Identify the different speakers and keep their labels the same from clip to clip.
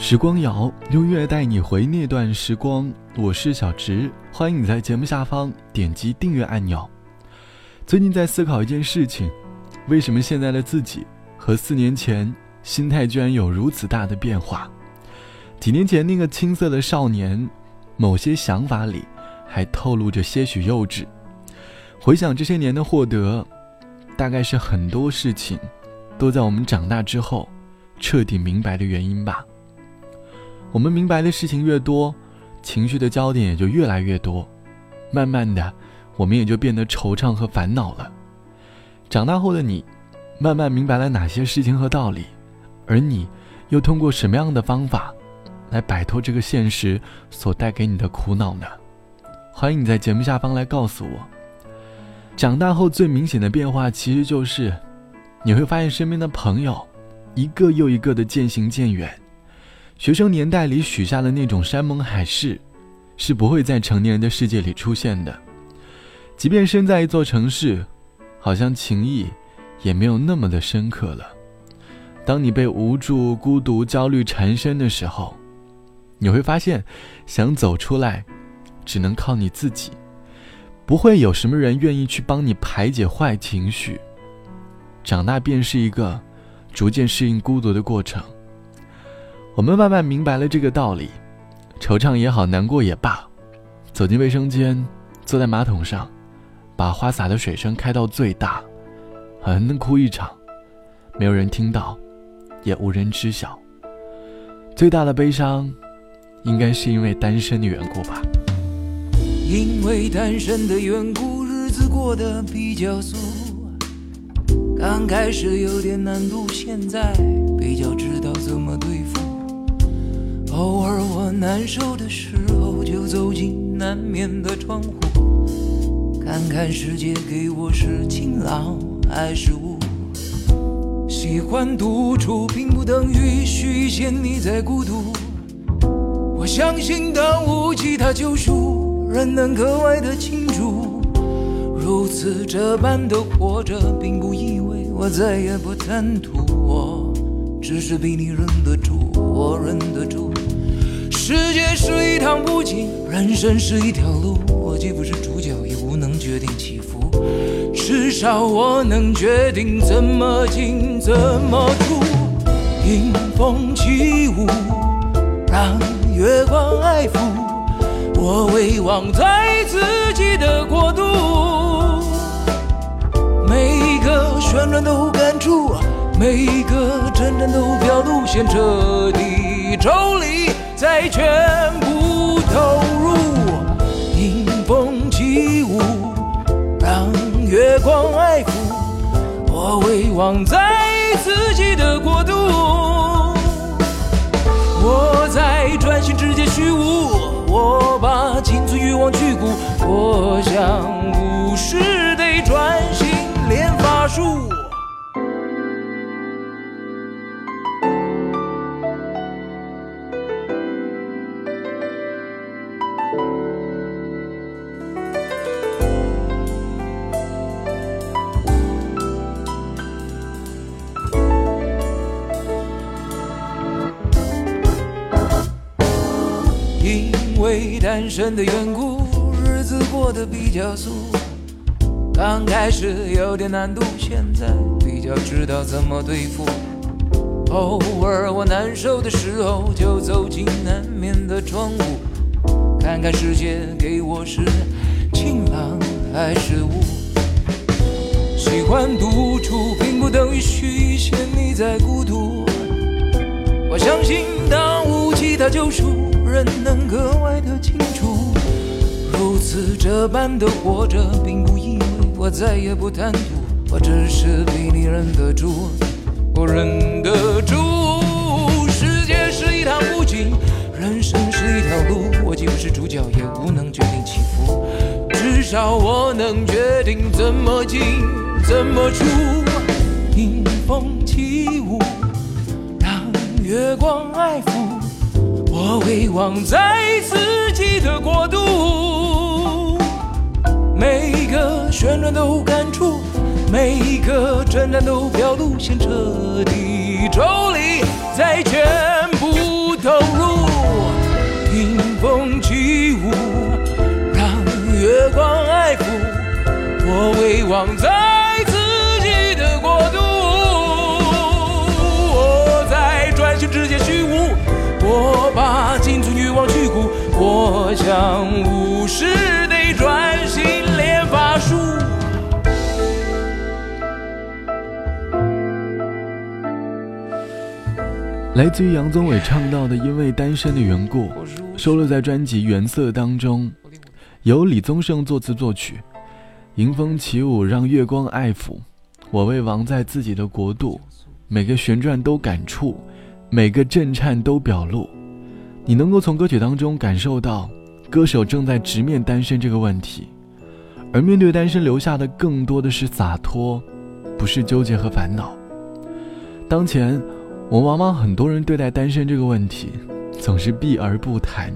Speaker 1: 时光谣，用乐带你回那段时光。我是小直，欢迎你在节目下方点击订阅按钮。最近在思考一件事情：为什么现在的自己和四年前心态居然有如此大的变化？几年前那个青涩的少年，某些想法里还透露着些许幼稚。回想这些年的获得，大概是很多事情都在我们长大之后彻底明白的原因吧。我们明白的事情越多，情绪的焦点也就越来越多，慢慢的，我们也就变得惆怅和烦恼了。长大后的你，慢慢明白了哪些事情和道理，而你，又通过什么样的方法，来摆脱这个现实所带给你的苦恼呢？欢迎你在节目下方来告诉我。长大后最明显的变化，其实就是，你会发现身边的朋友，一个又一个的渐行渐远。学生年代里许下的那种山盟海誓，是不会在成年人的世界里出现的。即便身在一座城市，好像情谊也没有那么的深刻了。当你被无助、孤独、焦虑缠身的时候，你会发现，想走出来，只能靠你自己。不会有什么人愿意去帮你排解坏情绪。长大便是一个逐渐适应孤独的过程。我们慢慢明白了这个道理，惆怅也好，难过也罢，走进卫生间，坐在马桶上，把花洒的水声开到最大，狠狠的哭一场，没有人听到，也无人知晓。最大的悲伤，应该是因为单身的缘故吧。
Speaker 2: 因为单身的缘故，日子过得比较俗，刚开始有点难度，现在比较知道怎么对付。偶尔我难受的时候，就走进南面的窗户，看看世界给我是晴朗还是雾。喜欢独处，并不等于许仙你在孤独。我相信当无吉他救赎，人能格外的清楚。如此这般的活着，并不意味我再也不贪图。我只是比你忍得住，我忍得住。世界是一趟布景，人生是一条路。我既不是主角，也无能决定起伏。至少我能决定怎么进，怎么出。迎风起舞，让月光爱抚。我遗忘在自己的国度，每一个旋转都感触，每一个阵阵都表路线彻底抽离。再全部投入，迎风起舞，让月光爱抚。我遗忘在自己的国度，我在专心直接虚无，我把青春欲望去骨，我想无事得专心练法术。单身的缘故，日子过得比较俗。刚开始有点难度，现在比较知道怎么对付。偶尔我难受的时候，就走进南面的窗户，看看世界给我是晴朗还是雾。喜欢独处，并不等于虚显你在孤独。我相信，当无其他救赎。这般的活着，并不意味我再也不贪图。我只是比你忍得住，我忍得住。世界是一趟布景，人生是一条路。我既不是主角，也无能决定起伏。至少我能决定怎么进，怎么出。迎风起舞，让月光爱抚。我遗忘在自己的国度，每一个旋转都感触，每一个转战都表露，先彻底抽离，再全部投入，听风起舞，让月光爱抚，我未忘在自己的国度，我在转瞬之间虚无，我把青存欲望去骨，我想无视。
Speaker 3: 来自于杨宗纬唱到的《因为单身的缘故》，收录在专辑《原色》当中，由李宗盛作词作曲。迎风起舞，让月光爱抚。我为王在自己的国度，每个旋转都感触，每个震颤都表露。你能够从歌曲当中感受到，歌手正在直面单身这个问题，而面对单身留下的更多的是洒脱，不是纠结和烦恼。当前。我们往往很多人对待单身这个问题，总是避而不谈。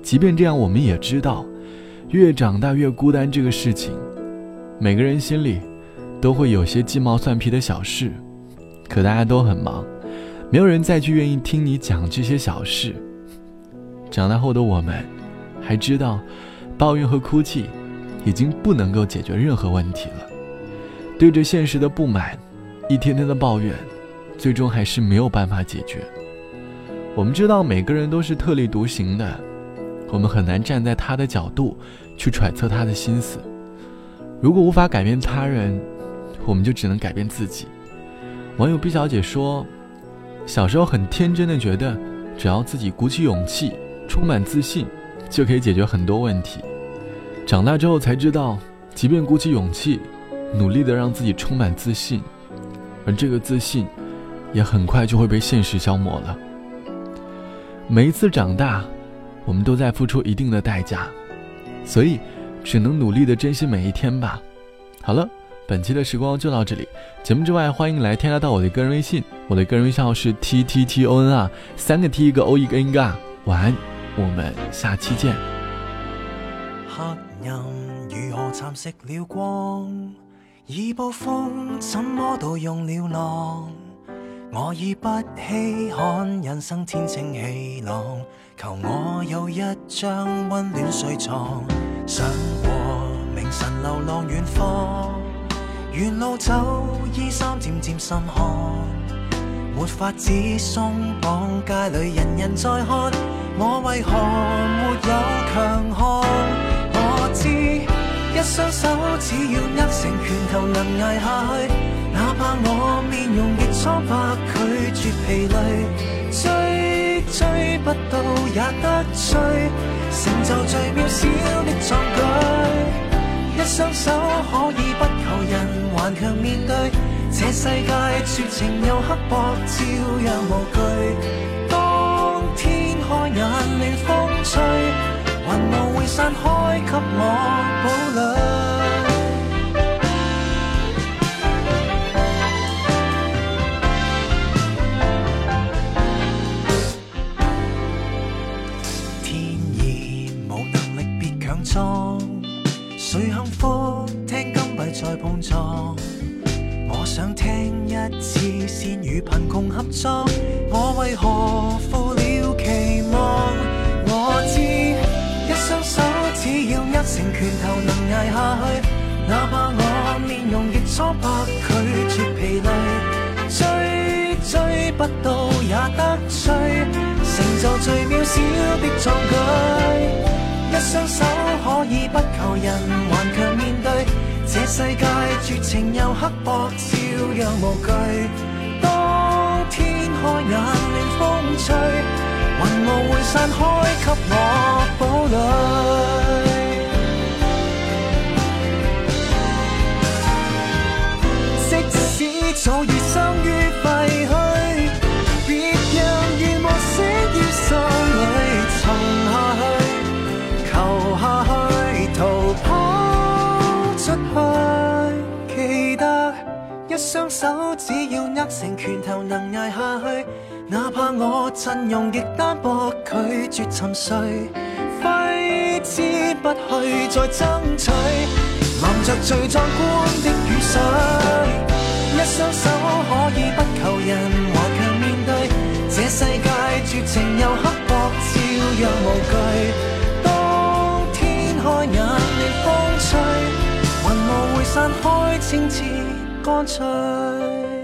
Speaker 3: 即便这样，我们也知道，越长大越孤单这个事情，每个人心里都会有些鸡毛蒜皮的小事。可大家都很忙，没有人再去愿意听你讲这些小事。长大后的我们，还知道，抱怨和哭泣已经不能够解决任何问题了。对着现实的不满，一天天的抱怨。最终还是没有办法解决。我们知道每个人都是特立独行的，我们很难站在他的角度去揣测他的心思。如果无法改变他人，我们就只能改变自己。网友毕小姐说：“小时候很天真的觉得，只要自己鼓起勇气，充满自信，就可以解决很多问题。长大之后才知道，即便鼓起勇气，努力的让自己充满自信，而这个自信。”也很快就会被现实消磨了。每一次长大，我们都在付出一定的代价，所以只能努力的珍惜每一天吧。好了，本期的时光就到这里。节目之外，欢迎来添加到我的个人微信，我的个人微信号是 t t t o n 啊，三个 t 一个 o 一个 n 嘎。晚安，我们下期见。黑暗如何蚕食了光？已暴风怎么都用了浪？我已不稀罕人生天清气朗，求我有一张温暖睡床。想过明晨流浪远方，沿路走衣衫渐渐渗汗，没法子松绑，街里人人在看，我为何没有强项？我知一双手只要握成拳头能挨下去。哪怕我面容亦苍白，拒绝疲累，追追不到也得追，成就最渺小的壮举。一双手可以不求人，顽强面对这世界绝情又刻薄，照样无惧。当天开眼暖风吹，云雾会散开，给我保听金币在碰撞。我想听一次先与贫穷合作。我为何负了期望？我知一双手只要握成拳头能挨下去。哪怕我面容亦苍白，拒绝疲累，追追不到也得追，成就最渺小的壮举。一双手可以不求人，顽强面对这世界绝情又刻薄，照样无惧。当天开眼暖风吹，云雾会散开，握成拳头能挨下去，哪怕我阵容亦单薄，拒绝沉睡，挥之不去再争取，淋着最壮观的雨水。一双手可以不求人，顽强面对这世界绝情又刻薄，照样无惧。当天开眼，暖风吹，云雾会。散开，清澈干脆。